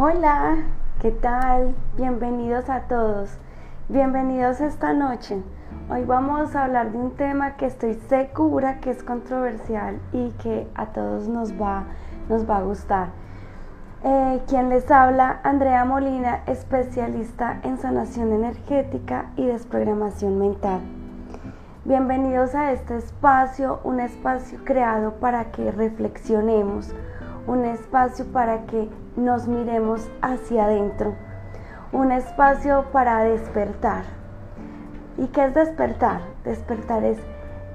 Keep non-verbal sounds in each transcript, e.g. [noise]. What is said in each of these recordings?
Hola, ¿qué tal? Bienvenidos a todos. Bienvenidos esta noche. Hoy vamos a hablar de un tema que estoy segura que es controversial y que a todos nos va, nos va a gustar. Eh, quien les habla, Andrea Molina, especialista en sanación energética y desprogramación mental. Bienvenidos a este espacio, un espacio creado para que reflexionemos, un espacio para que nos miremos hacia adentro, un espacio para despertar. ¿Y qué es despertar? Despertar es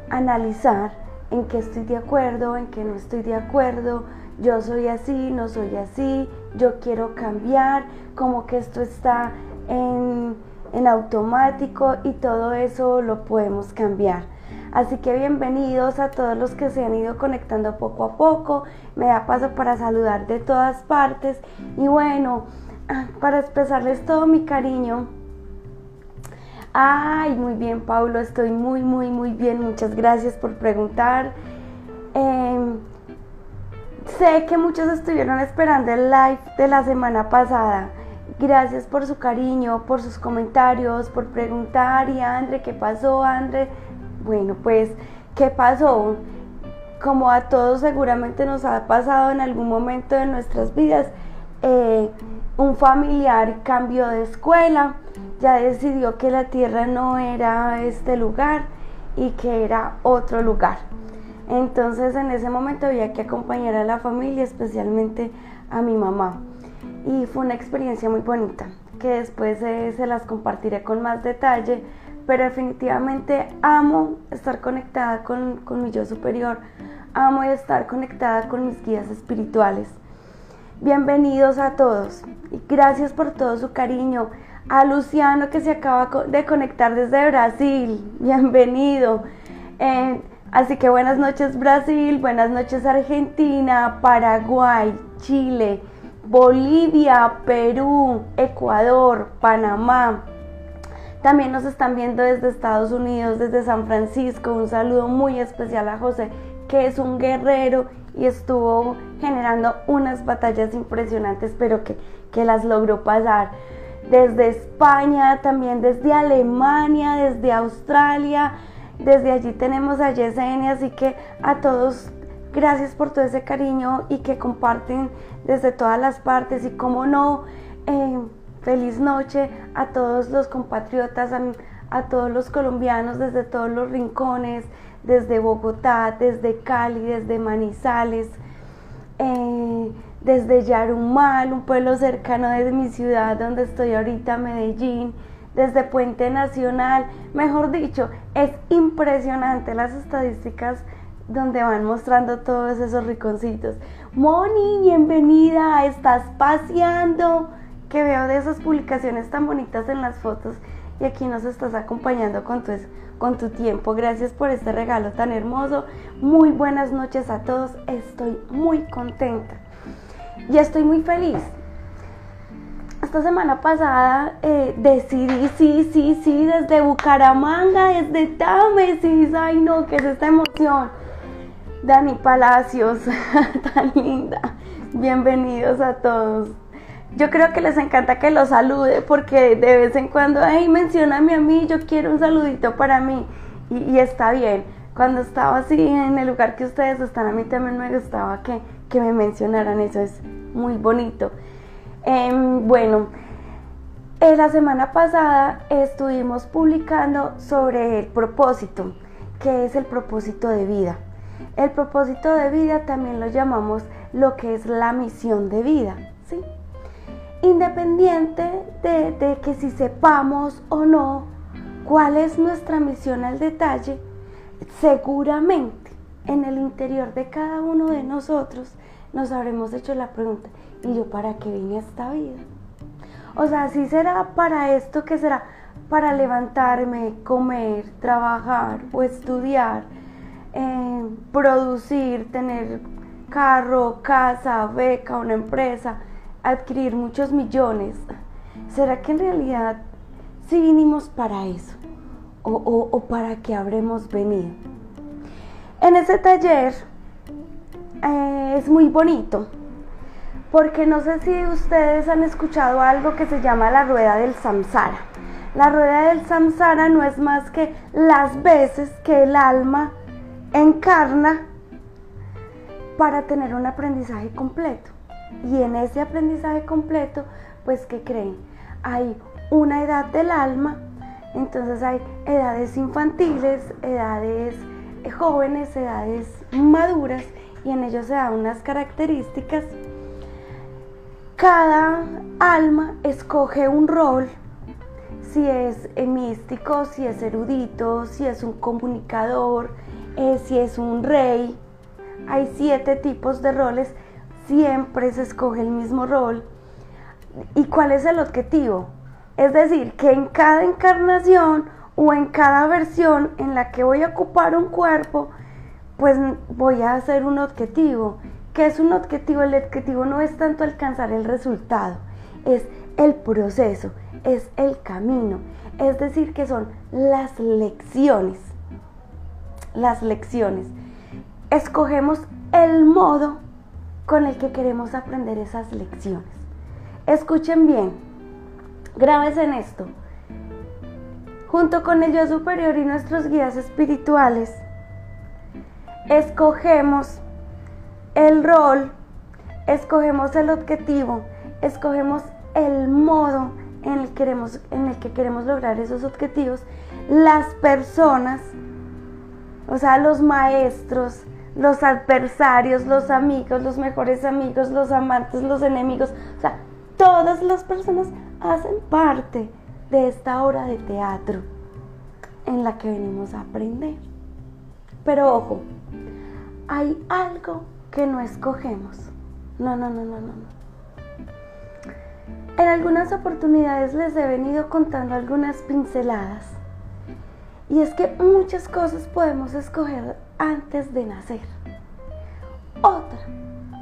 analizar en qué estoy de acuerdo, en qué no estoy de acuerdo, yo soy así, no soy así, yo quiero cambiar, como que esto está en en automático y todo eso lo podemos cambiar. Así que bienvenidos a todos los que se han ido conectando poco a poco. Me da paso para saludar de todas partes. Y bueno, ah, para expresarles todo mi cariño. Ay, muy bien, Paulo. Estoy muy, muy, muy bien. Muchas gracias por preguntar. Em, sé que muchos estuvieron esperando el live de la semana pasada. Gracias por su cariño, por sus comentarios, por preguntar. Y André, ¿qué pasó, André? Bueno, pues, ¿qué pasó? Como a todos seguramente nos ha pasado en algún momento de nuestras vidas, eh, un familiar cambió de escuela, ya decidió que la tierra no era este lugar y que era otro lugar. Entonces en ese momento había que acompañar a la familia, especialmente a mi mamá y fue una experiencia muy bonita que después se las compartiré con más detalle, pero definitivamente amo estar conectada con, con mi yo superior, amo estar conectada con mis guías espirituales. Bienvenidos a todos y gracias por todo su cariño. A Luciano que se acaba de conectar desde Brasil, bienvenido. Eh, así que buenas noches Brasil, buenas noches Argentina, Paraguay, Chile, Bolivia, Perú, Ecuador, Panamá. También nos están viendo desde Estados Unidos, desde San Francisco. Un saludo muy especial a José, que es un guerrero y estuvo generando unas batallas impresionantes, pero que, que las logró pasar. Desde España, también desde Alemania, desde Australia. Desde allí tenemos a Yesenia, así que a todos Gracias por todo ese cariño y que comparten desde todas las partes y como no, eh, feliz noche a todos los compatriotas, a, todos los colombianos desde todos los rincones, desde Bogotá, desde Cali, desde Manizales, eh, desde Yarumal, un pueblo cercano de mi ciudad donde estoy ahorita, Medellín, desde Puente Nacional, mejor dicho, es impresionante las estadísticas donde van mostrando todos esos riconcitos. Moni, bienvenida, estás paseando. Que veo de esas publicaciones tan bonitas en las fotos y aquí nos estás acompañando con tu, con tu tiempo. Gracias por este regalo tan hermoso. Muy buenas noches a todos. Estoy muy contenta y estoy muy feliz. Esta semana pasada eh, decidí, sí, sí, sí, desde Bucaramanga, desde Támesis, ay no, que es esta emoción Dani Palacios, [laughs] tan linda. Bienvenidos a todos. Yo creo que les encanta que los salude porque de vez en cuando, hey, mencioname a mí, yo quiero un saludito para mí. Y, está bien. Cuando estaba así en el lugar que ustedes están, a mí también me gustaba que, que me mencionaran. Eso es muy bonito. Em, bueno, eh, la semana pasada estuvimos publicando sobre el propósito, que es el propósito de vida. El propósito de vida también lo llamamos lo que es la misión de vida, ¿sí? Independiente de, que si sepamos o no cuál es nuestra misión al detalle, seguramente en el interior de cada uno de nosotros nos habremos hecho la pregunta, ¿y yo para qué vine esta vida? O sea, si será para esto, que será? Para levantarme, comer, trabajar o estudiar, eh, producir, tener carro, casa, beca, una empresa, adquirir muchos millones. ¿Será que en realidad sí vinimos para eso? ¿O, para qué habremos venido? En ese taller eh, es muy bonito porque no sé si ustedes han escuchado algo que se llama la rueda del samsara. La rueda del samsara no es más que las veces que el alma encarna para tener un aprendizaje completo. Y en ese aprendizaje completo, pues, ¿qué creen? Hay una edad del alma, entonces hay edades infantiles, edades jóvenes, edades maduras, y en ellos se dan unas características. Cada alma escoge un rol, si es místico, si es erudito, si es un comunicador, eh, si es un rey. Hay siete tipos de roles, siempre se escoge el mismo rol. ¿Y cuál es el objetivo? Es decir, que en cada encarnación o en cada versión en la que voy a ocupar un cuerpo, pues voy a hacer un objetivo. ¿Qué es un objetivo? El objetivo no es tanto alcanzar el resultado, es el proceso, es el camino. Es decir, que son las lecciones. Las lecciones. Escogemos el modo con el que queremos aprender esas lecciones. Escuchen bien, graves en esto. Junto con el yo superior y nuestros guías espirituales, escogemos el rol, escogemos el objetivo, escogemos el modo en el, queremos, en el que queremos lograr esos objetivos, las personas, o sea, los maestros, los adversarios, los amigos, los mejores amigos, los amantes, los enemigos, o sea, todas las personas hacen parte de esta obra de teatro en la que venimos a aprender. Pero ojo, hay algo que no escogemos. No, no, no, no, no. En algunas oportunidades les he venido contando algunas pinceladas. Y es que muchas cosas podemos escoger antes de nacer. Otra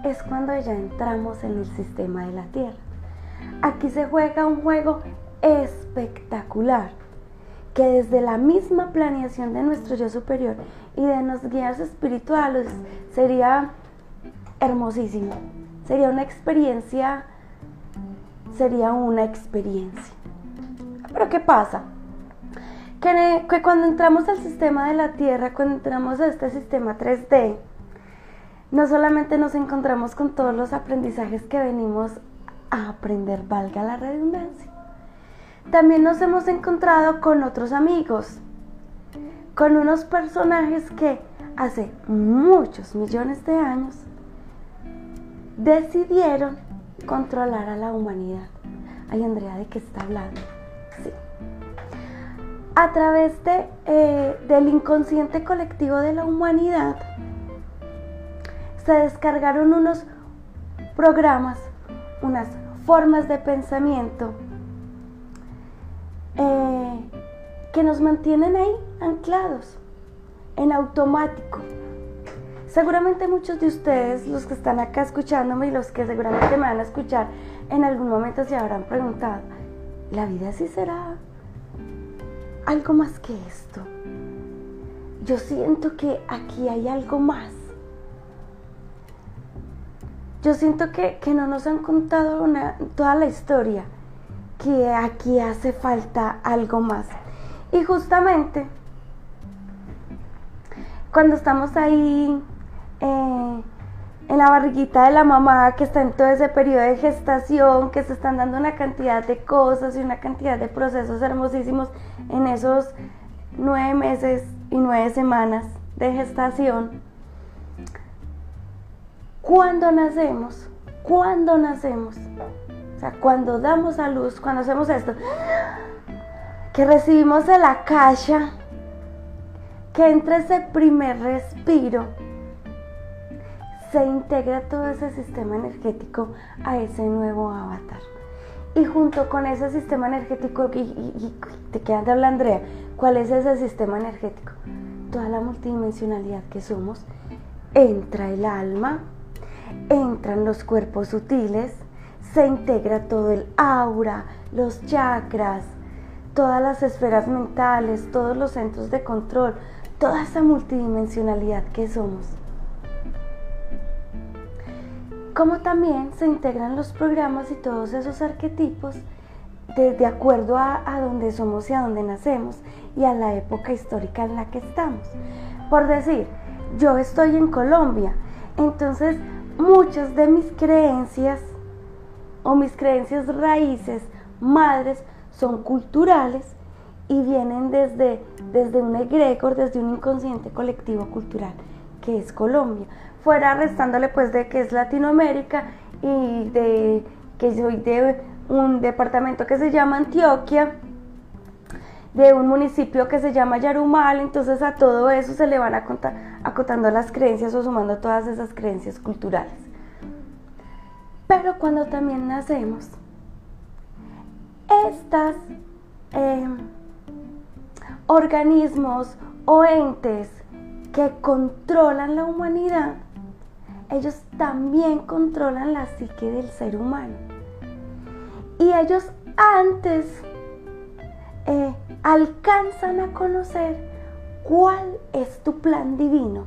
es cuando ya entramos en el sistema de la Tierra. Aquí se juega un juego espectacular que desde la misma planeación de nuestro yo superior y de nuestros guías espirituales sería hermosísimo. Sería una experiencia sería una experiencia. Pero ¿qué pasa? Que, cuando entramos al sistema de la Tierra, cuando entramos a este sistema 3D, no solamente nos encontramos con todos los aprendizajes que venimos a aprender, valga la redundancia, también nos hemos encontrado con otros amigos, con unos personajes que hace muchos millones de años decidieron controlar a la humanidad. Ay, Andrea, ¿de qué está hablando? A través de, eh, del inconsciente colectivo de la humanidad, se descargaron unos programas, unas formas de pensamiento eh, que nos mantienen ahí anclados, en automático. Seguramente muchos de ustedes, los que están acá escuchándome y los que seguramente me van a escuchar en algún momento se habrán preguntado, ¿la vida sí será algo más que esto? Yo siento que aquí hay algo más. Yo siento que, no nos han contado toda la historia, que aquí hace falta algo más. Y justamente cuando estamos ahí eh, en la barriguita de la mamá, que está en todo ese periodo de gestación, que se están dando una cantidad de cosas y una cantidad de procesos hermosísimos en esos nueve meses y nueve semanas de gestación. Cuando nacemos, cuando nacemos, o sea, cuando damos a luz, cuando hacemos esto, que recibimos de la caja, que entre ese primer respiro, se integra todo ese sistema energético a ese nuevo avatar. Y junto con ese sistema energético, y, te quedan de hablar Andrea, ¿cuál es ese sistema energético? Toda la multidimensionalidad que somos, entra el alma, entran los cuerpos sutiles, se integra todo el aura, los chakras, todas las esferas mentales, todos los centros de control, toda esa multidimensionalidad que somos como también se integran los programas y todos esos arquetipos de, acuerdo a, a donde somos y a donde nacemos y a la época histórica en la que estamos. Por decir, yo estoy en Colombia, entonces muchas de mis creencias o mis creencias raíces, madres, son culturales y vienen desde, desde un egregor, desde un inconsciente colectivo cultural que es Colombia. Fuera restándole pues de que es Latinoamérica y de que soy de un departamento que se llama Antioquia, de un municipio que se llama Yarumal, entonces a todo eso se le van acotando las creencias o sumando todas esas creencias culturales. Pero cuando también nacemos, estos em, organismos o entes que controlan la humanidad, ellos también controlan la psique del ser humano. Y ellos antes eh, alcanzan a conocer cuál es tu plan divino.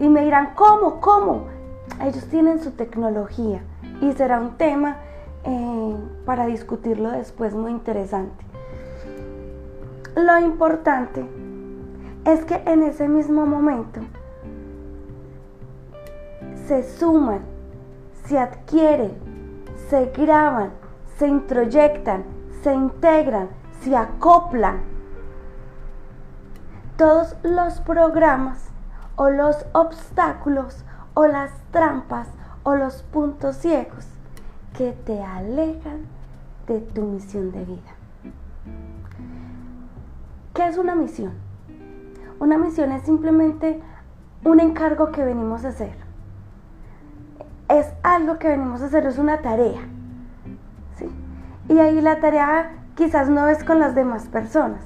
Y me dirán, ¿cómo? ¿Cómo? Ellos tienen su tecnología y será un tema eh, para discutirlo después muy interesante. Lo importante es que en ese mismo momento se suman, se adquieren, se graban, se introyectan, se integran, se acoplan todos los programas o los obstáculos o las trampas o los puntos ciegos que te alejan de tu misión de vida. ¿Qué es una misión? Una misión es simplemente un encargo que venimos a hacer. Es algo que venimos a hacer, es una tarea. Y ahí la tarea quizás no es con las demás personas.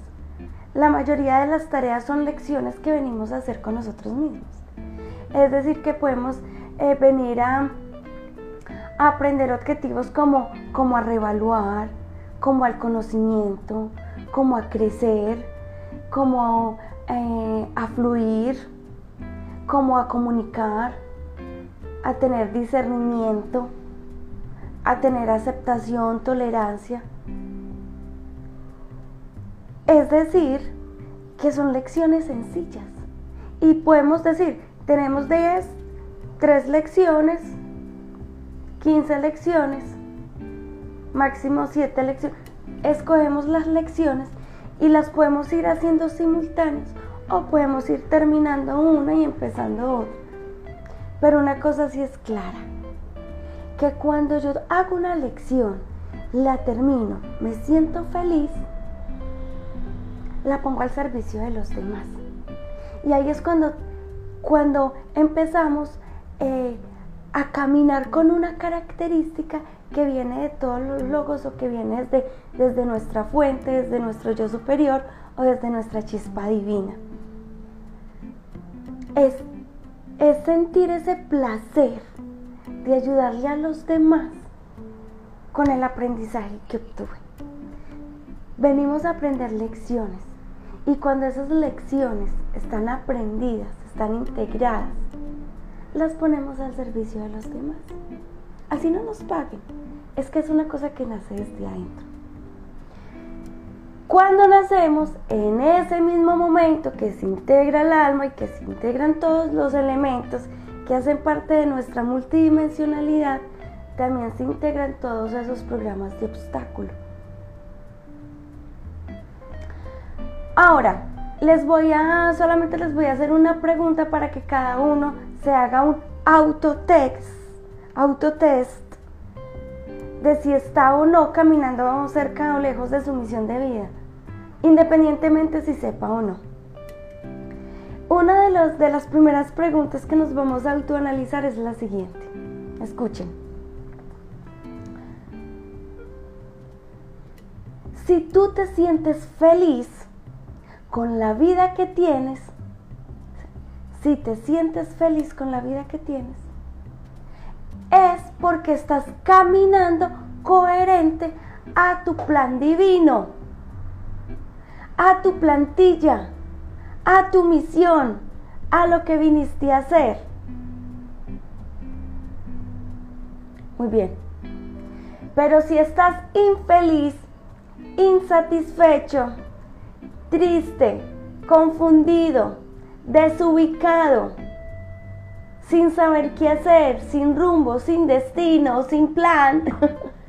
La mayoría de las tareas son lecciones que venimos a hacer con nosotros mismos. Es decir, que podemos eh, venir a, aprender objetivos como, como a revaluar, como al conocimiento, como a crecer, como eh, a fluir, como a comunicar, a tener discernimiento, a tener aceptación, tolerancia. Es decir, que son lecciones sencillas. Y podemos decir, tenemos 10, 3 lecciones, 15 lecciones, máximo 7 lecciones. Escogemos las lecciones y las podemos ir haciendo simultáneas o podemos ir terminando una y empezando otra. Pero una cosa sí es clara que cuando yo hago una lección, la termino, me siento feliz, la pongo al servicio de los demás. Y ahí es cuando, cuando empezamos eh, a caminar con una característica que viene de todos los logos o que viene desde, desde nuestra fuente, desde nuestro yo superior o desde nuestra chispa divina. Es, es sentir ese placer de ayudarle a los demás con el aprendizaje que obtuve. Venimos a aprender lecciones y cuando esas lecciones están aprendidas, están integradas, las ponemos al servicio de los demás. Así no nos paguen, es que es una cosa que nace desde adentro. Cuando nacemos, en ese mismo momento que se integra el alma y que se integran todos los elementos que hacen parte de nuestra multidimensionalidad, también se integran todos esos programas de obstáculo. Ahora, les voy a, solamente les voy a hacer una pregunta para que cada uno se haga un autotest, autotest de si está o no caminando cerca o lejos de su misión de vida, independientemente si sepa o no. Una de, de las primeras preguntas que nos vamos a autoanalizar es la siguiente. Escuchen. Si tú te sientes feliz con la vida que tienes, si te sientes feliz con la vida que tienes, es porque estás caminando coherente a tu plan divino, a tu plantilla a tu misión, a lo que viniste a hacer. Muy bien. Pero si estás infeliz, insatisfecho, triste, confundido, desubicado, sin saber qué hacer, sin rumbo, sin destino, sin plan,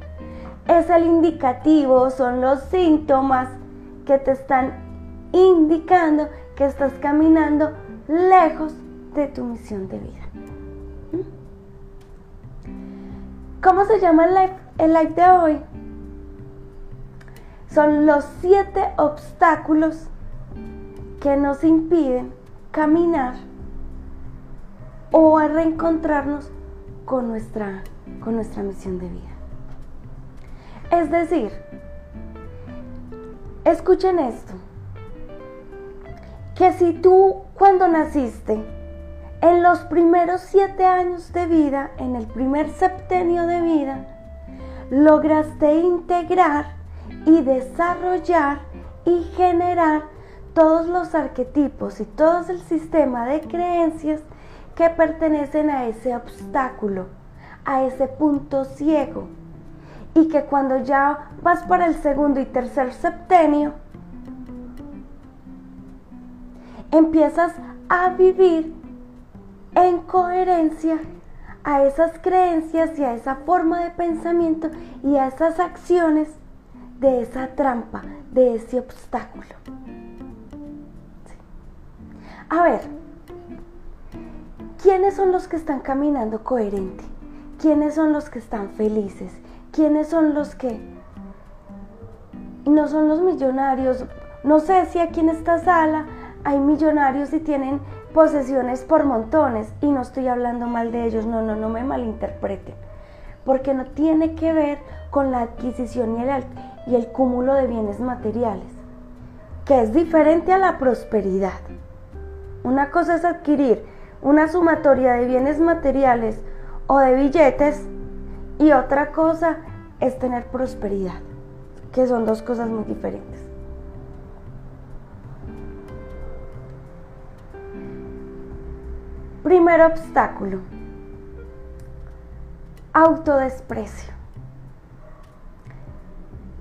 [laughs] es el indicativo, son los síntomas que te están indicando que estás caminando lejos de tu misión de vida. ¿Mm? ¿Cómo se llama el live, el live de hoy? Son los siete obstáculos que nos impiden caminar o a reencontrarnos con nuestra, con nuestra misión de vida. Es decir, escuchen esto, que si tú cuando naciste, en los primeros siete años de vida, en el primer septenio de vida, lograste integrar y desarrollar y generar todos los arquetipos y todo el sistema de creencias que pertenecen a ese obstáculo, a ese punto ciego. Y que cuando ya vas para el segundo y tercer septenio, empiezas a vivir en coherencia a esas creencias y a esa forma de pensamiento y a esas acciones de esa trampa, de ese obstáculo. A ver, ¿quiénes son los que están caminando coherente? ¿Quiénes son los que están felices? ¿Quiénes son los que no son los millonarios? No sé si aquí en esta sala hay millonarios y tienen posesiones por montones y no estoy hablando mal de ellos, no, no, no me malinterpreten, porque no tiene que ver con la adquisición y el, y el cúmulo de bienes materiales, que es diferente a la prosperidad. Una cosa es adquirir una sumatoria de bienes materiales o de billetes y otra cosa es tener prosperidad, que son dos cosas muy diferentes. Primer obstáculo. Autodesprecio.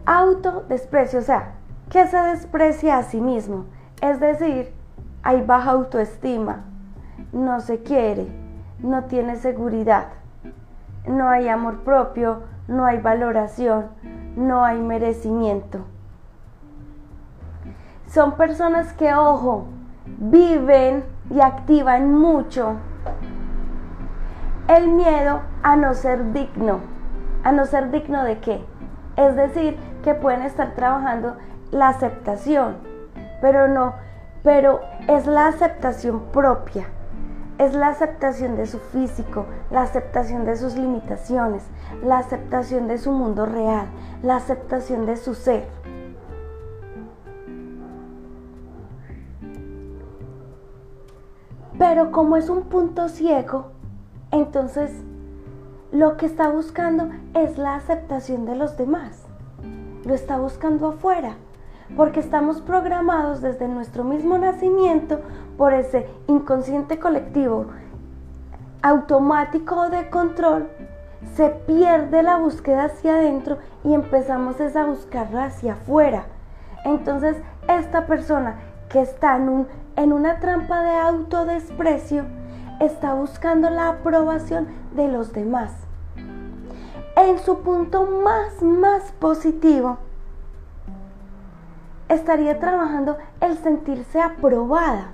Autodesprecio, o sea, que se desprecia a sí mismo. Es decir, hay baja autoestima, no se quiere, no tiene seguridad, no hay amor propio, no hay valoración, no hay merecimiento. Son personas que, ojo, viven y activan mucho el miedo a no ser digno. ¿A no ser digno de qué? Es decir, que pueden estar trabajando la aceptación, pero no, pero es la aceptación propia, es la aceptación de su físico, la aceptación de sus limitaciones, la aceptación de su mundo real, la aceptación de su ser. Pero como es un punto ciego, entonces lo que está buscando es la aceptación de los demás. Lo está buscando afuera, porque estamos programados desde nuestro mismo nacimiento por ese inconsciente colectivo automático de control. Se pierde la búsqueda hacia adentro y empezamos a buscarla hacia afuera. Entonces, esta persona que está en un en una trampa de autodesprecio, está buscando la aprobación de los demás. En su punto más, más positivo, estaría trabajando el sentirse aprobada.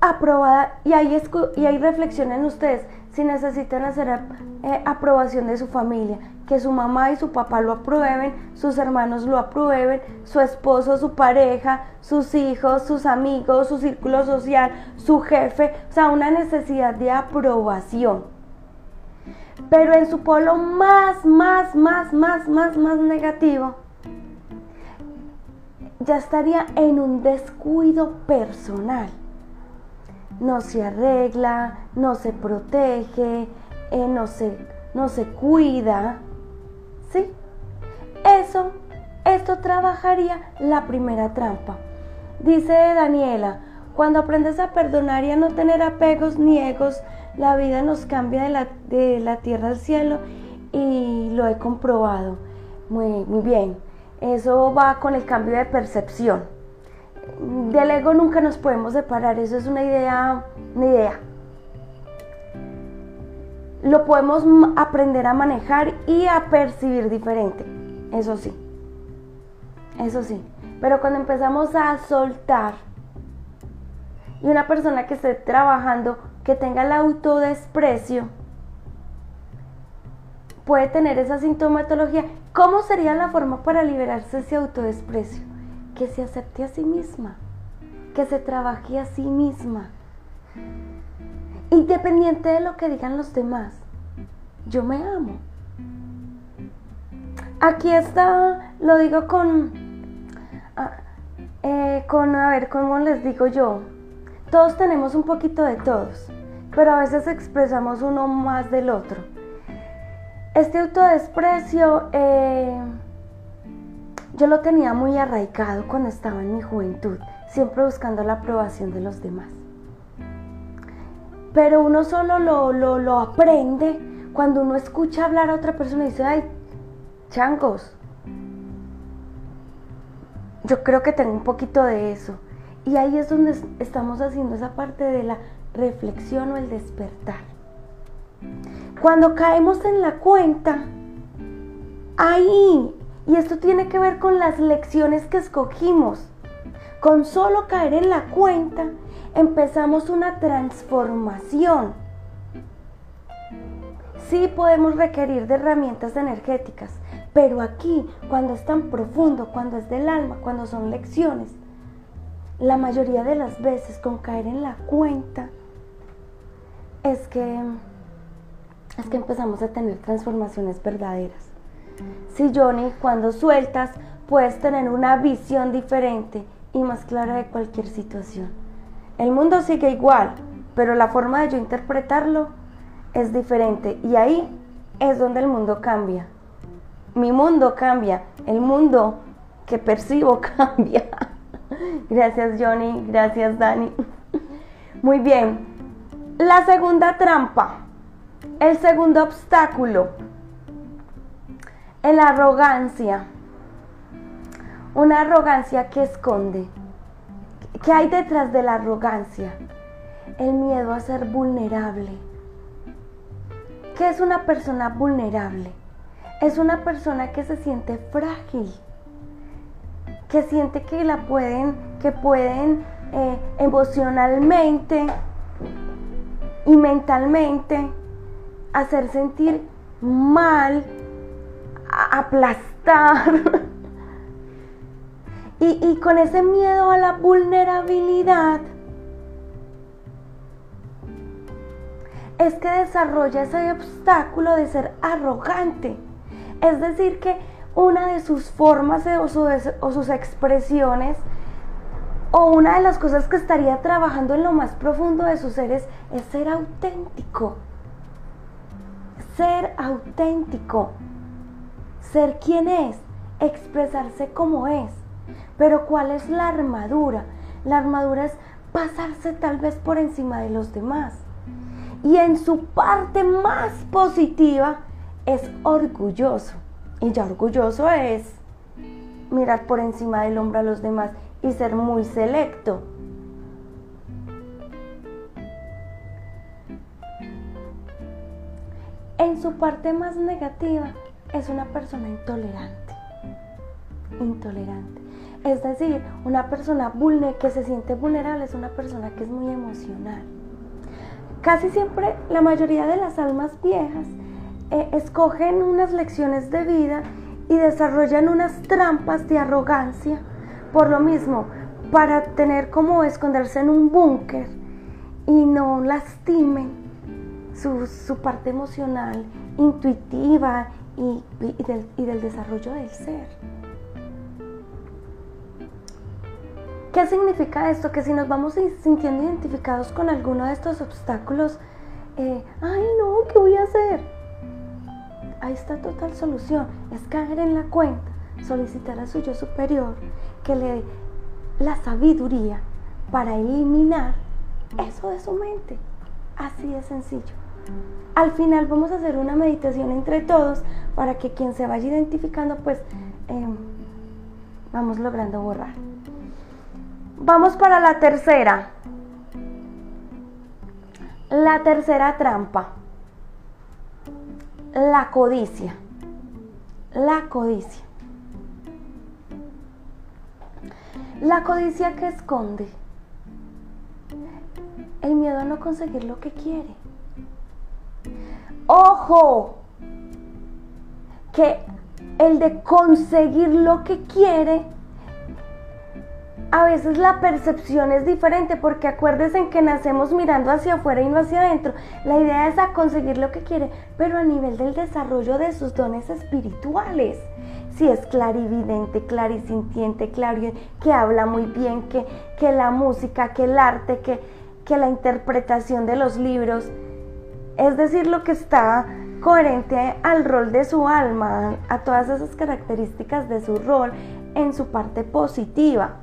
Aprobada, y ahí, y ahí reflexionen ustedes si necesitan hacer eh, aprobación de su familia, que su mamá y su papá lo aprueben, sus hermanos lo aprueben, su esposo, su pareja, sus hijos, sus amigos, su círculo social, su jefe, o sea, una necesidad de aprobación. Pero en su polo más, más, más, más, más, más negativo, ya estaría en un descuido personal. No se arregla, no se protege, eh, no, se, no se cuida, ¿Sí? Eso, esto trabajaría la primera trampa. Dice Daniela, Cuando aprendes a perdonar y a no tener apegos ni egos, la vida nos cambia de la, de la tierra al cielo y lo he comprobado. Muy, muy bien. Eso va con el cambio de percepción. Del ego nunca nos podemos separar, eso es una idea, una idea. Lo podemos aprender a manejar y a percibir diferente, eso sí. Eso sí. Pero cuando empezamos a soltar y una persona que esté trabajando, que tenga el autodesprecio, puede tener esa sintomatología. ¿Cómo sería la forma para liberarse ese autodesprecio? Que se acepte a sí misma, que se trabaje a sí misma, independiente de lo que digan los demás. Yo me amo. Aquí está, lo digo con, ah, eh, con, a ver, ¿cómo les digo yo? Todos tenemos un poquito de todos, pero a veces expresamos uno más del otro. Este autodesprecio eh, yo lo tenía muy arraigado cuando estaba en mi juventud, siempre buscando la aprobación de los demás. Pero uno solo lo, lo, lo aprende cuando uno escucha hablar a otra persona y dice, ay, changos. Yo creo que tengo un poquito de eso. Y ahí es donde estamos haciendo esa parte de la reflexión o el despertar. Cuando caemos en la cuenta, ahí, y esto tiene que ver con las lecciones que escogimos, con solo caer en la cuenta, empezamos una transformación. Sí podemos requerir de herramientas energéticas, pero aquí, cuando es tan profundo, cuando es del alma, cuando son lecciones, la mayoría de las veces con caer en la cuenta es que es que empezamos a tener transformaciones verdaderas. Si Johnny, cuando sueltas, puedes tener una visión diferente y más clara de cualquier situación. El mundo sigue igual, pero la forma de yo interpretarlo es diferente y ahí es donde el mundo cambia. Mi mundo cambia, el mundo que percibo [laughs] cambia. Gracias Johnny, gracias Dani. Muy bien, la segunda trampa el segundo obstáculo, la arrogancia. Una arrogancia que esconde. ¿Qué hay detrás de la arrogancia? El miedo a ser vulnerable. ¿Qué es una persona vulnerable? Es una persona que se siente frágil, que siente que la pueden, que pueden eh, emocionalmente y mentalmente hacer sentir mal, aplastar. [laughs] y, y con ese miedo a la vulnerabilidad, es que desarrolla ese obstáculo de ser arrogante. Es decir, que una de sus formas o, o, sus expresiones o una de las cosas que estaría trabajando en lo más profundo de sus seres es ser auténtico ser auténtico, ser quien es, expresarse como es. Pero ¿cuál es la armadura? La armadura es pasarse tal vez por encima de los demás. Y en su parte más positiva es orgulloso. Y ya orgulloso es mirar por encima del hombro a los demás y ser muy selecto. en su parte más negativa es una persona intolerante. Intolerante. Es decir, una persona que se siente vulnerable es una persona que es muy emocional. Casi siempre la mayoría de las almas viejas eh, escogen unas lecciones de vida y desarrollan unas trampas de arrogancia por lo mismo, para tener como esconderse en un búnker y no lastimen su, parte emocional, intuitiva y, del, y del desarrollo del ser. ¿Qué significa esto? Que si nos vamos sintiendo identificados con alguno de estos obstáculos, eh, ay no, ¿qué voy a hacer? Ahí está total solución, es caer en la cuenta, solicitar a su yo superior que le dé la sabiduría para eliminar eso de su mente. Así de sencillo. Al final vamos a hacer una meditación entre todos para que quien se vaya identificando, pues em, vamos logrando borrar. Vamos para la tercera. La tercera trampa. La codicia. La codicia. La codicia que esconde el miedo a no conseguir lo que quiere. Ojo, que el de conseguir lo que quiere, a veces la percepción es diferente porque acuérdense que nacemos mirando hacia afuera y no hacia adentro. La idea es a conseguir lo que quiere, pero a nivel del desarrollo de sus dones espirituales. Si es clarividente, clarisintiente, claro, que habla muy bien, que, que la música, que el arte, que, que la interpretación de los libros, es decir, lo que está coherente al rol de su alma, a todas esas características de su rol en su parte positiva.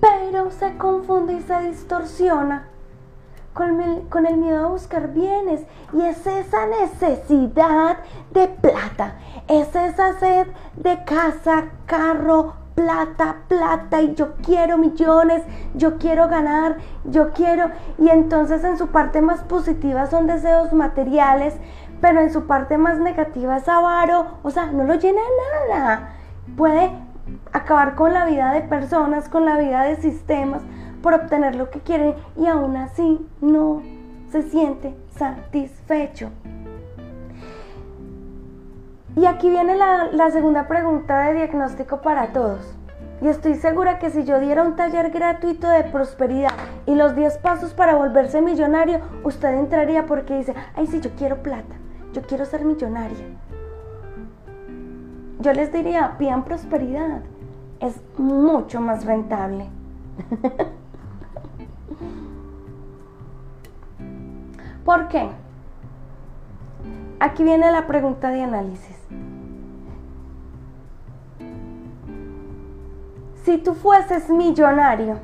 Pero se confunde y se distorsiona con el, miedo a buscar bienes. Y es esa necesidad de plata, es esa sed de casa, carro, plata, plata y yo quiero millones, yo quiero ganar, yo quiero. Y entonces en su parte más positiva son deseos materiales, pero en su parte más negativa es avaro, o sea, no lo llena nada. Puede acabar con la vida de personas, con la vida de sistemas, por obtener lo que quiere y aún así no se siente satisfecho. Y aquí viene la, segunda pregunta de diagnóstico para todos. Y estoy segura que si yo diera un taller gratuito de prosperidad y los 10 pasos para volverse millonario, usted entraría porque dice, ay sí, yo quiero plata, yo quiero ser millonaria. Yo les diría, pidan prosperidad, es mucho más rentable. [laughs] ¿Por qué? Aquí viene la pregunta de análisis. Si tú fueses millonario,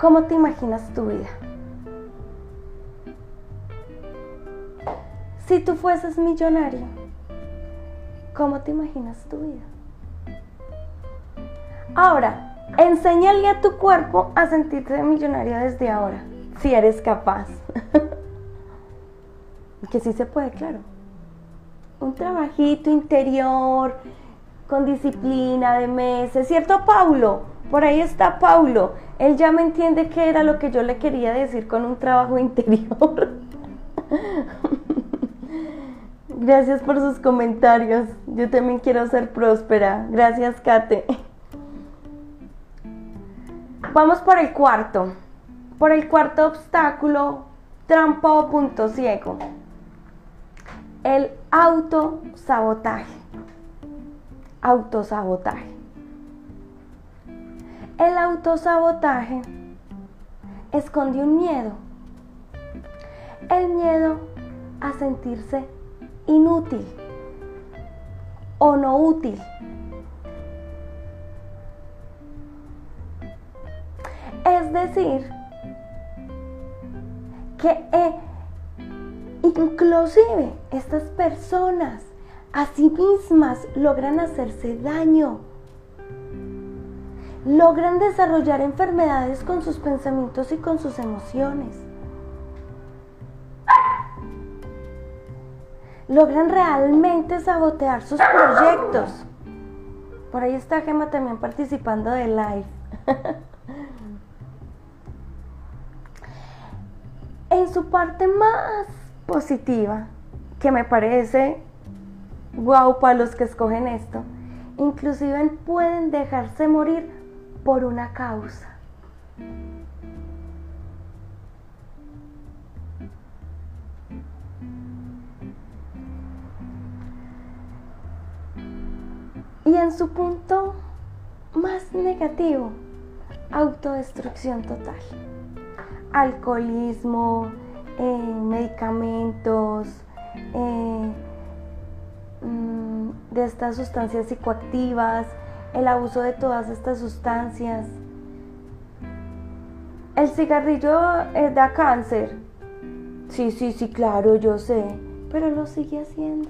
¿cómo te imaginas tu vida? Si tú fueses millonario, ¿cómo te imaginas tu vida? Ahora, enséñale a tu cuerpo a sentirte millonario desde ahora, si eres capaz. [laughs] que sí se puede, claro. Un trabajito interior, con disciplina de meses, ¿cierto Paulo? Por ahí está Paulo. Él ya me entiende qué era lo que yo le quería decir con un trabajo [laughs] interior. Gracias por sus comentarios. Yo también quiero ser próspera. Gracias, Kate. Vamos por el cuarto. Por el cuarto obstáculo, trampa o punto ciego. El autosabotaje autosabotaje. El autosabotaje esconde un miedo. El miedo a sentirse inútil o no útil. Es decir, que eh, inclusive estas personas a sí mismas logran hacerse daño. Logran desarrollar enfermedades con sus pensamientos y con sus emociones. Logran realmente sabotear sus proyectos. Por ahí está Gemma también participando de live. [laughs] en su parte más positiva, que me parece Guau para los que escogen esto. Inclusive pueden dejarse morir por una causa. Y en su punto más negativo, autodestrucción total. Alcoholismo, eh, medicamentos, eh, de estas sustancias psicoactivas, el abuso de todas estas sustancias. El cigarrillo eh, da cáncer. Sí, sí, sí, claro, yo sé, pero lo sigue haciendo.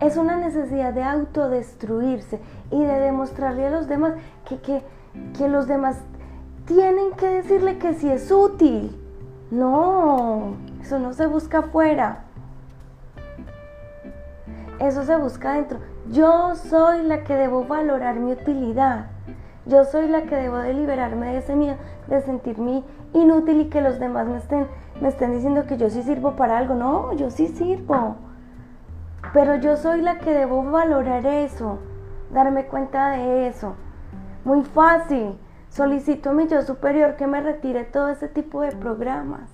Es una necesidad de autodestruirse y de demostrarle a los demás que, que los demás tienen que decirle que sí es útil. No, eso no se busca afuera. Eso se busca adentro. Yo soy la que debo valorar mi utilidad. Yo soy la que debo de liberarme de ese miedo, de sentirme inútil y que los demás me estén, me estén diciendo que yo sí sirvo para algo. No, yo sí sirvo. Pero yo soy la que debo valorar eso, darme cuenta de eso. Muy fácil. Solicito a mi yo superior que me retire todo ese tipo de programas.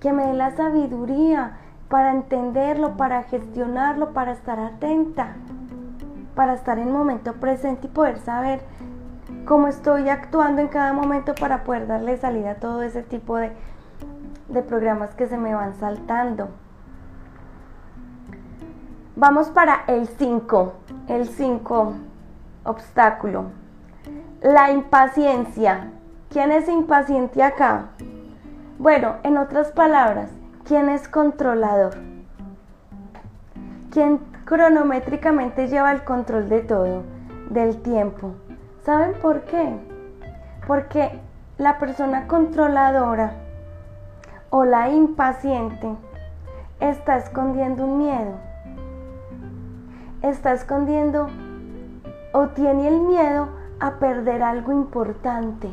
Que me dé la sabiduría para entenderlo, para gestionarlo, para estar atenta para estar en el momento presente y poder saber cómo estoy actuando en cada momento para poder darle salida a todo ese tipo de, de programas que se me van saltando. Vamos para el 5, el 5 obstáculo. La impaciencia. ¿Quién es impaciente acá? Bueno, en otras palabras, ¿quién es controlador? ¿Quién cronométricamente lleva el control de todo, del tiempo. ¿Saben por qué? Porque la persona controladora o la impaciente está escondiendo un miedo. Está escondiendo o tiene el miedo a perder algo importante.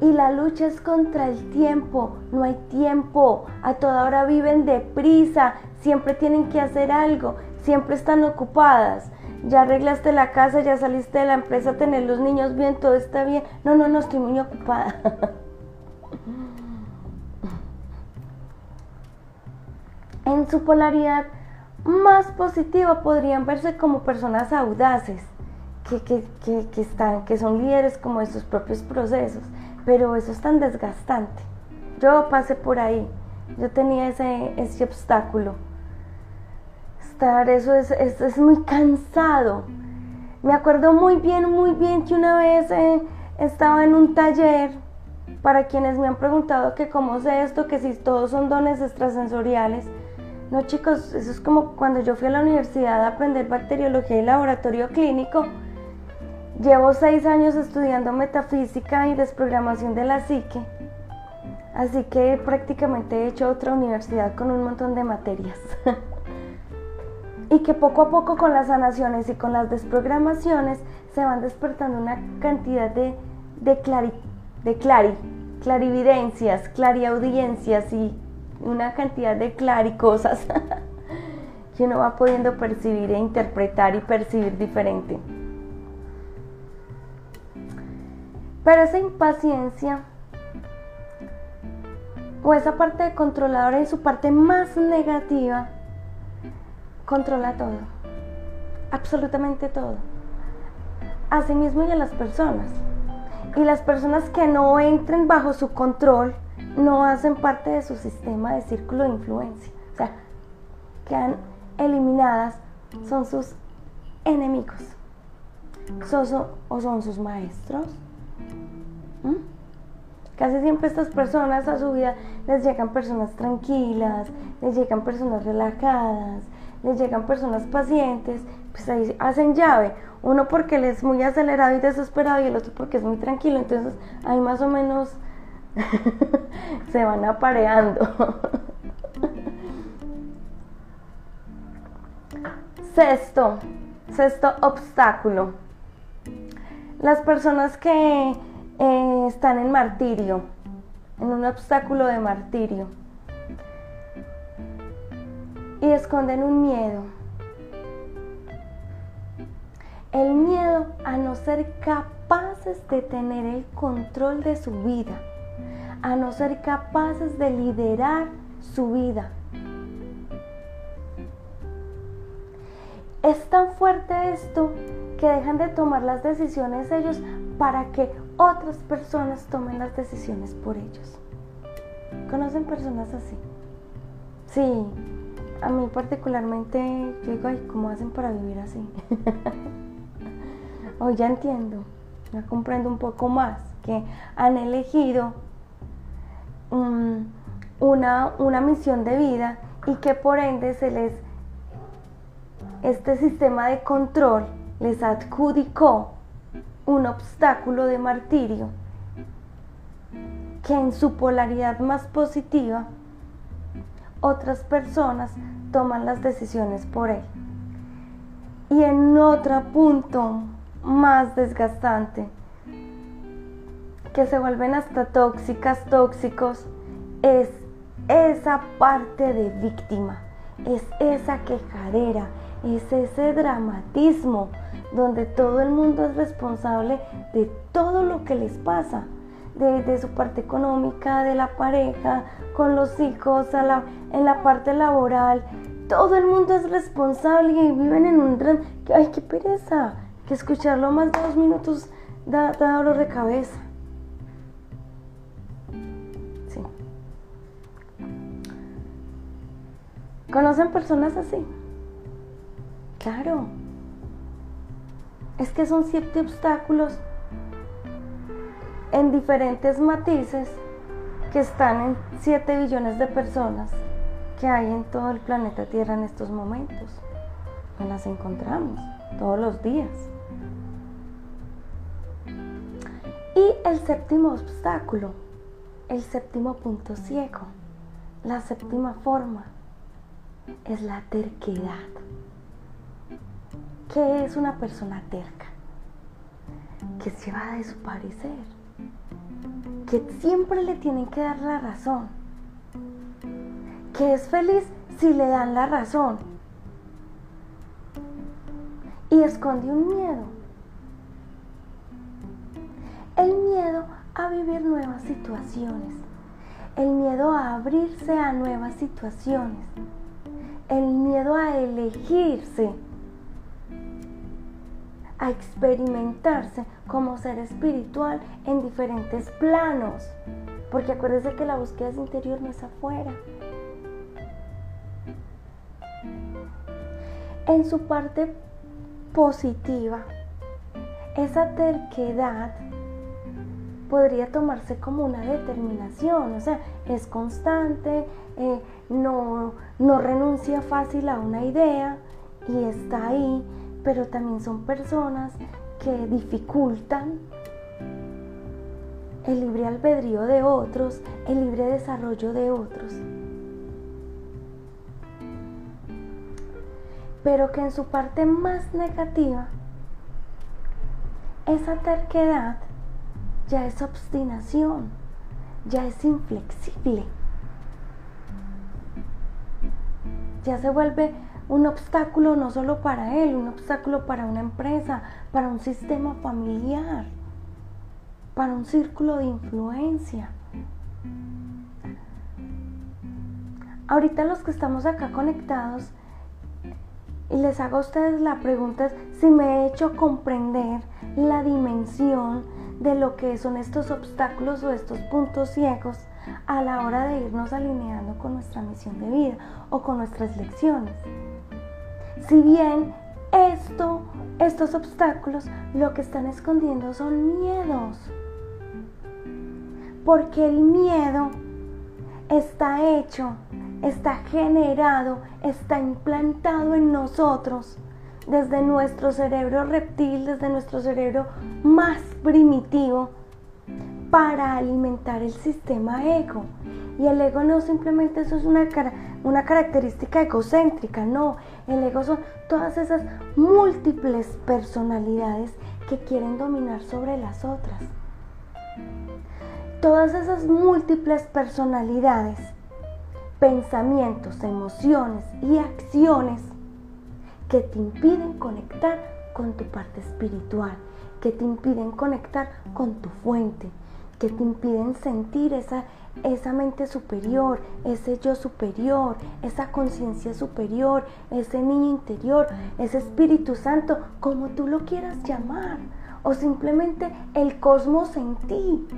Y la lucha es contra el tiempo, no hay tiempo, a toda hora viven deprisa, siempre tienen que hacer algo, siempre están ocupadas. Ya arreglaste la casa, ya saliste de la empresa, tener los niños bien, todo está bien. No, no, no, estoy muy ocupada. en su polaridad más positiva podrían verse como personas audaces, que, que, están, que son líderes como de sus propios procesos pero eso es tan desgastante. Yo pasé por ahí, yo tenía ese, ese obstáculo. Estar, eso es, es, muy cansado. Me acuerdo muy bien, muy bien que una vez eh, estaba en un taller, para quienes me han preguntado que cómo sé esto, que si todos son dones extrasensoriales. No chicos, eso es como cuando yo fui a la universidad a aprender bacteriología y laboratorio clínico Llevo seis años estudiando metafísica y desprogramación de la psique, así que prácticamente he hecho otra universidad con un montón de materias. [laughs] y que poco a poco con las sanaciones y con las desprogramaciones se van despertando una cantidad de, de, de clari, clarividencias, clariaudiencias y una cantidad de claricosas [laughs] que uno va pudiendo percibir e interpretar y percibir diferente. Pero esa impaciencia o esa parte de controladora en su parte más negativa controla todo, absolutamente todo, a sí mismo y a las personas. Y las personas que no entren bajo su control no hacen parte de su sistema de círculo de influencia. O sea, quedan eliminadas, son sus enemigos. o son sus maestros, ¿Mm? Casi siempre estas personas a su vida les llegan personas tranquilas, les llegan personas relajadas, les llegan personas pacientes, pues ahí hacen llave. Uno porque él es muy acelerado y desesperado y el otro porque es muy tranquilo. Entonces ahí más o menos [laughs] se van apareando. [laughs] sexto, sexto obstáculo. Las personas que eh, están en martirio, en un obstáculo de martirio. Y esconden un miedo. El miedo a no ser capaces de tener el control de su vida, a no ser capaces de liderar su vida. Es tan fuerte esto que dejan de tomar las decisiones ellos para que otras personas tomen las decisiones por ellos. ¿Conocen personas así? Sí, a mí particularmente yo digo, ay, ¿cómo hacen para vivir así? [laughs] Hoy ya entiendo, ya comprendo un poco más que han elegido una, una misión de vida y que por ende se les este sistema de control les adjudicó un obstáculo de martirio que en su polaridad más positiva otras personas toman las decisiones por él. Y en otro punto más desgastante, que se vuelven hasta tóxicas, tóxicos, es esa parte de víctima, es esa quejadera, es ese dramatismo donde todo el mundo es responsable de todo lo que les pasa, de, su parte económica, de la pareja, con los hijos, en la parte laboral. Todo el mundo es responsable y viven en un drama. ¡Ay, qué pereza! Que escucharlo más de dos minutos da, da dolor de cabeza. Sí. ¿Conocen personas así? Claro. Es que son siete obstáculos en diferentes matices que están en 7 billones de personas que hay en todo el planeta Tierra en estos momentos. Nos las encontramos todos los días. Y el séptimo obstáculo, el séptimo punto ciego, la séptima forma, es la terquedad. ¿Qué es una persona terca? Que se va a desaparecer, que siempre le tienen que dar la razón, que es feliz si le dan la razón y esconde un miedo. El miedo a vivir nuevas situaciones, el miedo a abrirse a nuevas situaciones, el miedo a elegirse a experimentarse como ser espiritual en diferentes planos. Porque acuérdese que la búsqueda es interior, no es afuera. En su parte positiva, esa terquedad podría tomarse como una determinación, o sea, es constante, eh, no, no renuncia fácil a una idea y está ahí pero también son personas que dificultan el libre albedrío de otros, el libre desarrollo de otros. Pero que en su parte más negativa, esa terquedad ya es obstinación, ya es inflexible, ya se vuelve un obstáculo no solo para él, un obstáculo para una empresa, para un sistema familiar, para un círculo de influencia. Ahorita los que estamos acá conectados, y les hago a ustedes la pregunta si me he hecho comprender la dimensión de lo que son estos obstáculos o estos puntos ciegos a la hora de irnos alineando con nuestra misión de vida o con nuestras lecciones. Si bien esto, estos obstáculos lo que están escondiendo son miedos. Porque el miedo está hecho, está generado, está implantado en nosotros desde nuestro cerebro reptil, desde nuestro cerebro más primitivo, para alimentar el sistema ego. Y el ego no simplemente eso es una, una característica egocéntrica, no. El ego son todas esas múltiples personalidades que quieren dominar sobre las otras. Todas esas múltiples personalidades, pensamientos, emociones y acciones que te impiden conectar con tu parte espiritual, que te impiden conectar con tu fuente, que te impiden sentir esa, esa mente superior, ese yo superior, esa conciencia superior, ese niño interior, ese Espíritu Santo, como tú lo quieras llamar, o simplemente el cosmos en ti.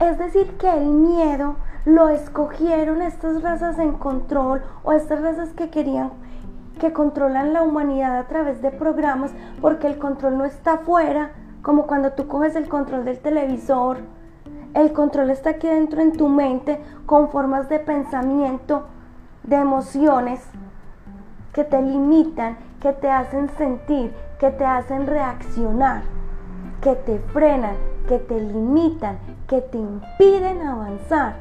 Es decir, que el miedo lo escogieron estas razas en control o estas razas que querían que controlan la humanidad a través de programas porque el control no está afuera, como cuando tú coges el control del televisor. El control está aquí dentro en tu mente con formas de pensamiento, de emociones que te limitan, que te hacen sentir, que te hacen reaccionar, que te frenan, que te limitan, que te impiden avanzar,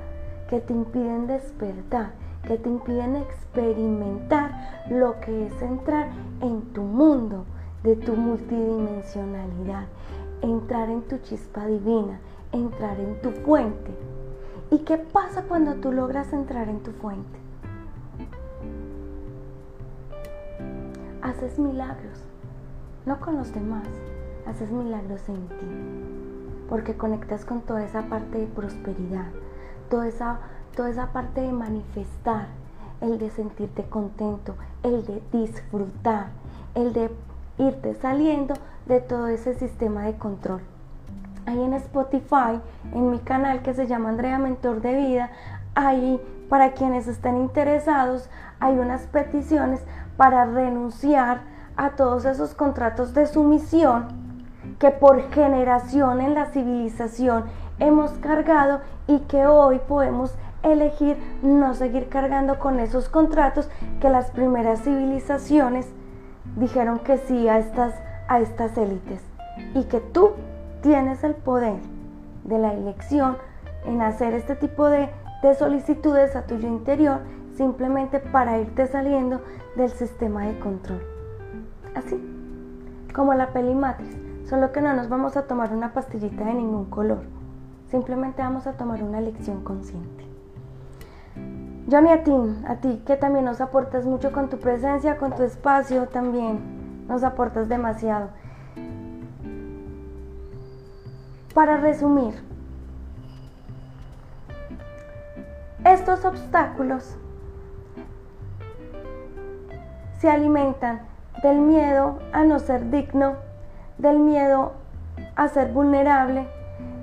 que te impiden despertar, que te impiden experimentar lo que es entrar en tu mundo de tu multidimensionalidad, entrar en tu chispa divina, entrar en tu fuente. ¿Y qué pasa cuando tú logras entrar en tu fuente? Haces milagros, no con los demás, haces milagros en ti, porque conectas con toda esa parte de prosperidad, toda esa, toda esa parte de manifestar, el de sentirte contento, el de disfrutar, el de irte saliendo de todo ese sistema de control. Ahí en Spotify, en mi canal que se llama Andrea Mentor de Vida, ahí para quienes estén interesados, hay unas peticiones para renunciar a todos esos contratos de sumisión que por generación en la civilización hemos cargado y que hoy podemos elegir no seguir cargando con esos contratos que las primeras civilizaciones dijeron que sí a estas, a estas élites. Y que tú tienes el poder de la elección en hacer este tipo de, de solicitudes a tu yo interior simplemente para irte saliendo del sistema de control. Así, como la peli Matrix, solo que no nos vamos a tomar una pastillita de ningún color, simplemente vamos a tomar una elección consciente. Johnny, a ti, a ti que también nos aportas mucho con tu presencia, con tu espacio también, nos aportas demasiado. Para resumir, estos obstáculos se alimentan del miedo a no ser digno, del miedo a ser vulnerable,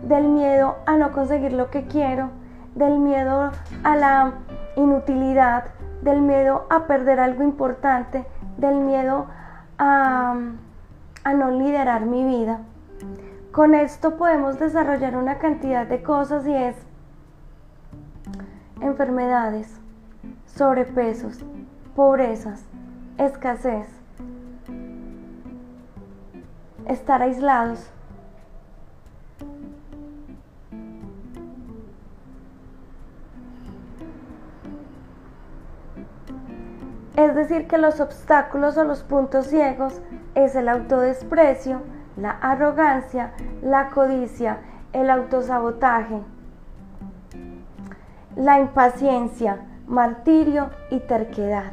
del miedo a no conseguir lo que quiero, del miedo a la inutilidad, del miedo a perder algo importante, del miedo a, a no liderar mi vida. Con esto podemos desarrollar una cantidad de cosas y es enfermedades, sobrepesos, pobrezas, escasez, estar aislados. Es decir, que los obstáculos o los puntos ciegos es el autodesprecio, la arrogancia, la codicia, el autosabotaje, la impaciencia, martirio y terquedad.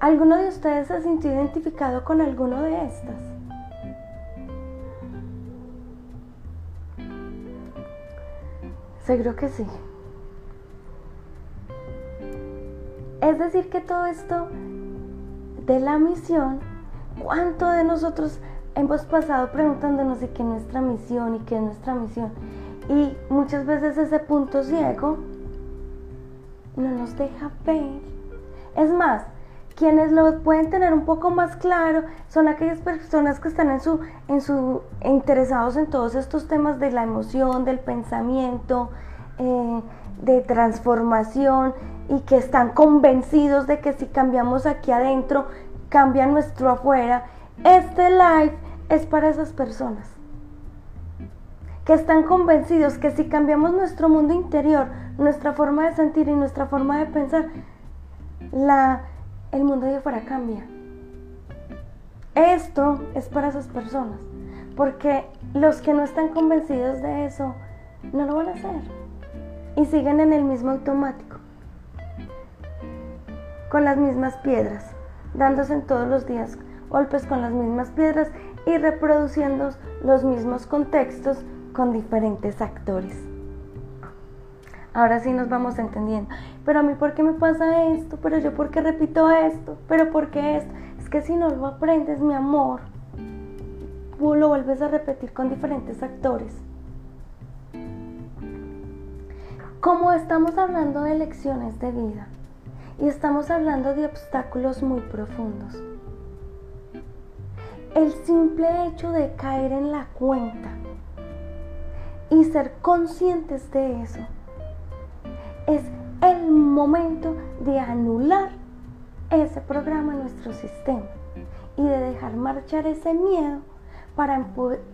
¿Alguno de ustedes se sintió identificado con alguno de estas? Seguro que sí. Es decir, que todo esto de la misión, ¿cuánto de nosotros hemos pasado preguntándonos de qué es nuestra misión y qué es nuestra misión? Y muchas veces ese punto ciego no nos deja ver. Es más, quienes lo pueden tener un poco más claro son aquellas personas que están en su, en su interesados en todos estos temas de la emoción, del pensamiento, eh, de transformación, y que están convencidos de que si cambiamos aquí adentro, cambia nuestro afuera. Este live es para esas personas que están convencidos que si cambiamos nuestro mundo interior, nuestra forma de sentir y nuestra forma de pensar, la, el mundo de afuera cambia. Esto es para esas personas, porque los que no están convencidos de eso no lo van a hacer y siguen en el mismo automático con las mismas piedras, dándose en todos los días golpes con las mismas piedras y reproduciendo los mismos contextos con diferentes actores. Ahora sí nos vamos entendiendo. Pero a mí, ¿por qué me pasa esto? Pero yo, ¿por qué repito esto? Pero ¿por qué esto? Es que si no lo aprendes, mi amor, lo vuelves a repetir con diferentes actores. Como estamos hablando de lecciones de vida y estamos hablando de obstáculos muy profundos, el simple hecho de caer en la cuenta y ser conscientes de eso es el momento de anular ese programa en nuestro sistema y de dejar marchar ese miedo para,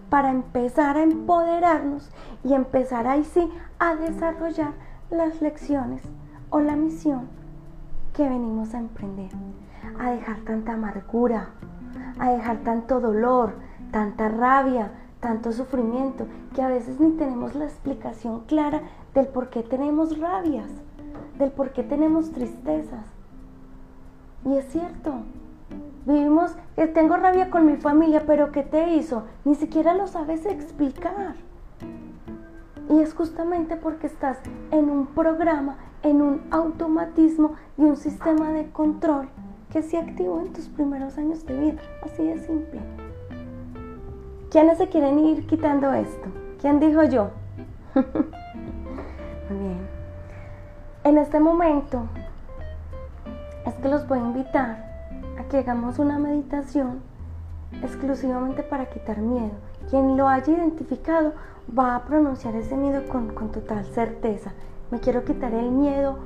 para empezar a empoderarnos y empezar ahí sí a desarrollar las lecciones o la misión que venimos a emprender, a dejar tanta amargura, a dejar tanto dolor, tanta rabia, tanto sufrimiento, que a veces ni tenemos la explicación clara del por qué tenemos rabias, del por qué tenemos tristezas. Y es cierto, vivimos, que tengo rabia con mi familia, pero ¿qué te hizo? Ni siquiera lo sabes explicar. Y es justamente porque estás en un programa, en un automatismo y un sistema de control que se activó en tus primeros años de vida. Así de simple. ¿Quiénes se quieren ir quitando esto? ¿Quién dijo yo? [laughs] Muy bien. En este momento es que los voy a invitar a que hagamos una meditación exclusivamente para quitar miedo. Quien lo haya identificado va a pronunciar ese miedo con, con total certeza. Me quiero quitar el miedo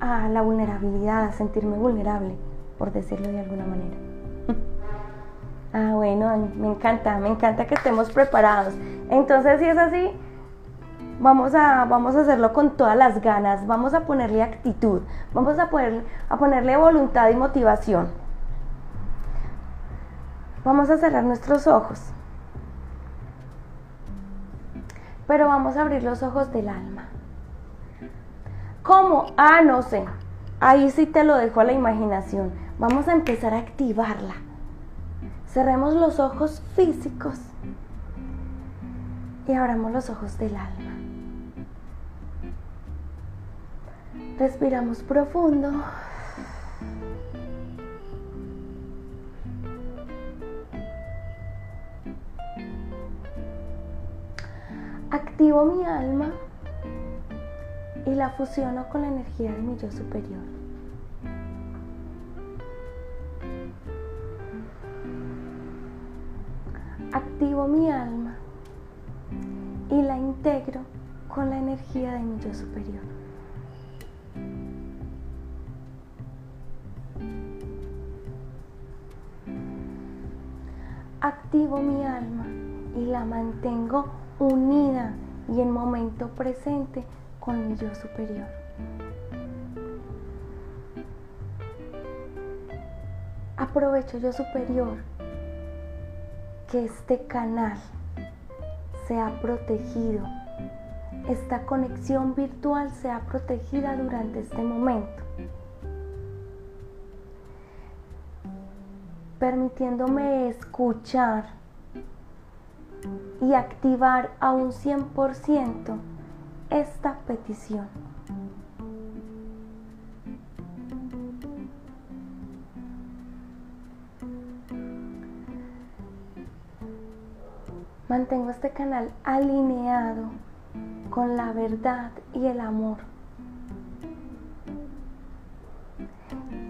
a la vulnerabilidad, a sentirme vulnerable, por decirlo de alguna manera. [laughs] Ah, bueno, me encanta, me encanta que estemos preparados. Entonces, si es así, vamos a, vamos a hacerlo con todas las ganas, vamos a ponerle actitud, vamos a, poner, a ponerle voluntad y motivación. Vamos a cerrar nuestros ojos, pero vamos a abrir los ojos del alma. ¿Cómo? Ah, no sé. Ahí sí te lo dejo a la imaginación. Vamos a empezar a activarla. Cerremos los ojos físicos y abramos los ojos del alma. Respiramos profundo. Activo mi alma y la fusiono con la energía de mi yo superior. activo mi alma y la integro con la energía de mi yo superior. Activo mi alma y la mantengo unida y en momento presente con mi yo superior. Aprovecho yo superior que este canal sea protegido, esta conexión virtual sea protegida durante este momento, permitiéndome escuchar y activar a un 100% esta petición. Mantengo este canal alineado con la verdad y el amor.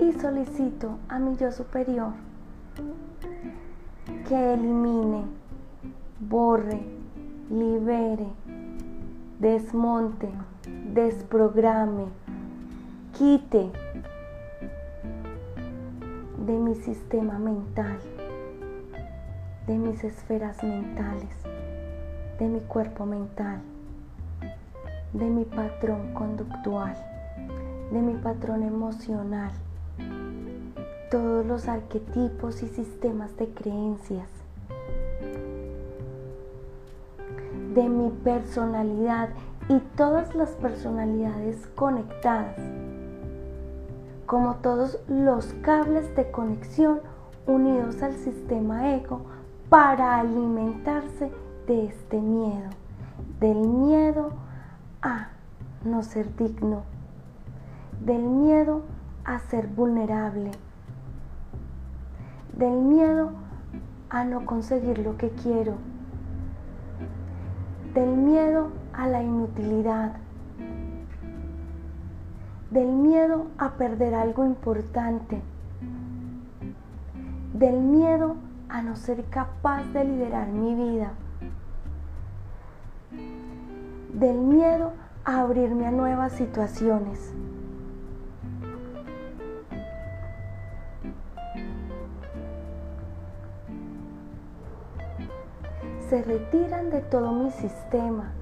Y solicito a mi yo superior que elimine, borre, libere, desmonte, desprograme, quite de mi sistema mental de mis esferas mentales, de mi cuerpo mental, de mi patrón conductual, de mi patrón emocional, todos los arquetipos y sistemas de creencias, de mi personalidad y todas las personalidades conectadas, como todos los cables de conexión unidos al sistema ego para alimentarse de este miedo, del miedo a no ser digno, del miedo a ser vulnerable, del miedo a no conseguir lo que quiero, del miedo a la inutilidad, del miedo a perder algo importante, del miedo a no ser capaz de liderar mi vida, del miedo a abrirme a nuevas situaciones. Se retiran de todo mi sistema,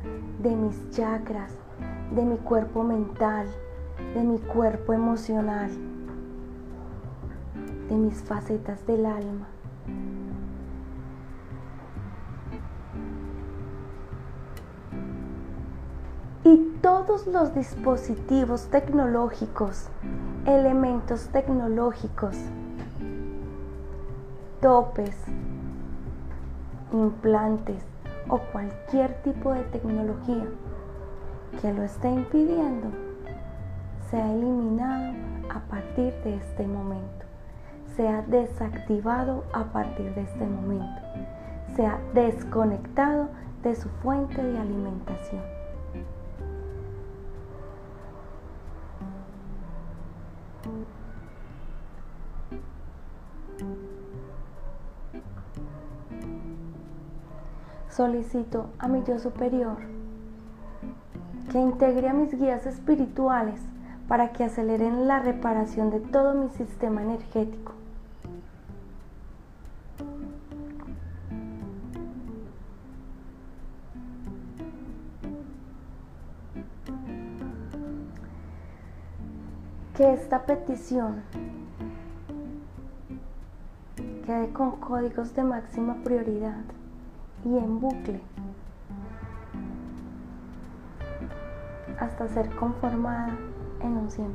de mis chakras, de mi cuerpo mental, de mi cuerpo emocional, de mis facetas del alma. Y todos los dispositivos tecnológicos, elementos tecnológicos, topes, implantes o cualquier tipo de tecnología que lo esté impidiendo sea eliminado a partir de este momento, sea desactivado a partir de este momento, sea desconectado de su fuente de alimentación. Solicito a mi yo superior que integre a mis guías espirituales para que aceleren la reparación de todo mi sistema energético. Que esta petición quede con códigos de máxima prioridad y en bucle hasta ser conformada en un 100%.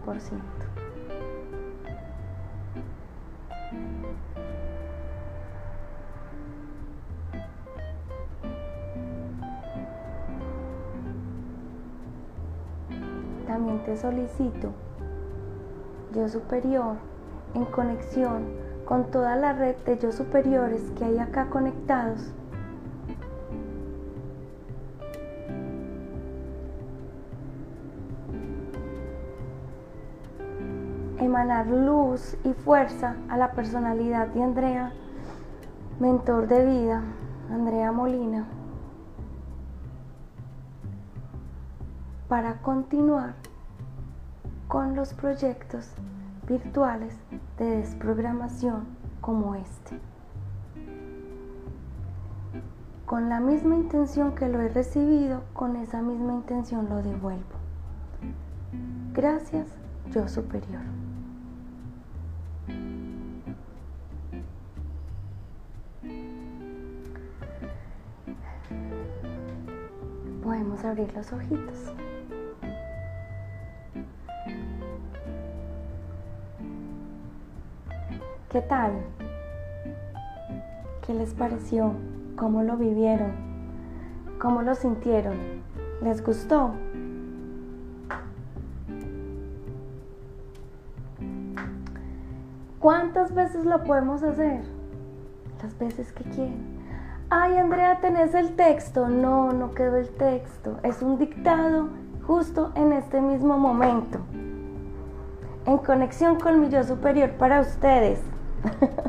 También te solicito, yo superior, en conexión con toda la red de yo superiores que hay acá conectados, emanar luz y fuerza a la personalidad de Andrea, mentor de vida, Andrea Molina, para continuar con los proyectos virtuales de desprogramación como este. Con la misma intención que lo he recibido, con esa misma intención lo devuelvo. Gracias, yo superior. Podemos abrir los ojitos. ¿Qué tal? ¿Qué les pareció? ¿Cómo lo vivieron? ¿Cómo lo sintieron? ¿Les gustó? ¿Cuántas veces lo podemos hacer? Las veces que quieran ay Andrea, tenés el texto. No, no quedó el texto. Es un dictado justo en este mismo momento. En conexión con mi yo superior para ustedes. [laughs]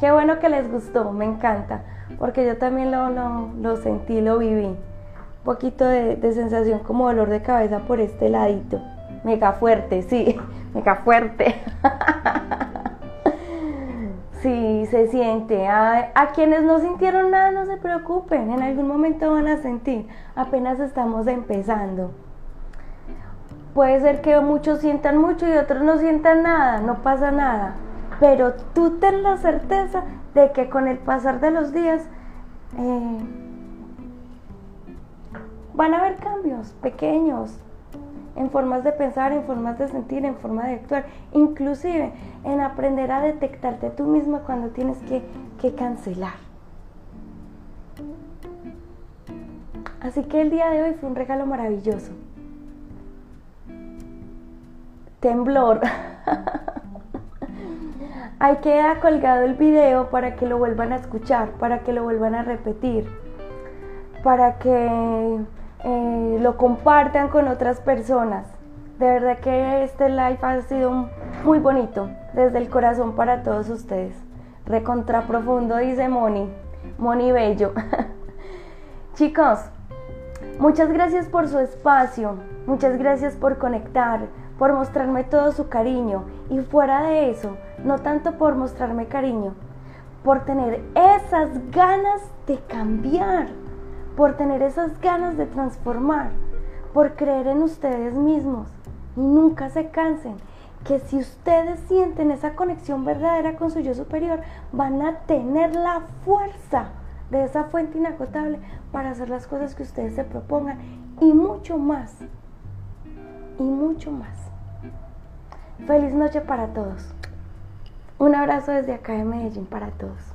Qué bueno que les gustó, me encanta, porque yo también lo, lo, sentí, lo viví. Un poquito de, de sensación como dolor de cabeza por este ladito. Mega fuerte, sí, [laughs] mega fuerte. [laughs] Se siente. A, quienes no sintieron nada, no se preocupen. En algún momento van a sentir. Apenas estamos empezando. Puede ser que muchos sientan mucho y otros no sientan nada. No pasa nada. Pero tú ten la certeza de que con el pasar de los días eh, van a haber cambios pequeños, en formas de pensar, en formas de sentir, en forma de actuar, inclusive en aprender a detectarte tú misma cuando tienes que, que cancelar. Así que el día de hoy fue un regalo maravilloso. Temblor. [laughs] Ahí queda colgado el video para que lo vuelvan a escuchar, para que lo vuelvan a repetir, para que lo compartan con otras personas. De verdad que este live ha sido muy bonito, desde el corazón para todos ustedes. Recontra profundo, dice Moni. Moni Bello. [laughs] Chicos, muchas gracias por su espacio, muchas gracias por conectar, por mostrarme todo su cariño y fuera de eso, no tanto por mostrarme cariño, por tener esas ganas de cambiar, por tener esas ganas de transformar, por creer en ustedes mismos y nunca se cansen que si ustedes sienten esa conexión verdadera con su yo superior, van a tener la fuerza de esa fuente inagotable para hacer las cosas que ustedes se propongan y mucho más. Y mucho más. Feliz noche para todos. Un abrazo desde acá de Medellín para todos.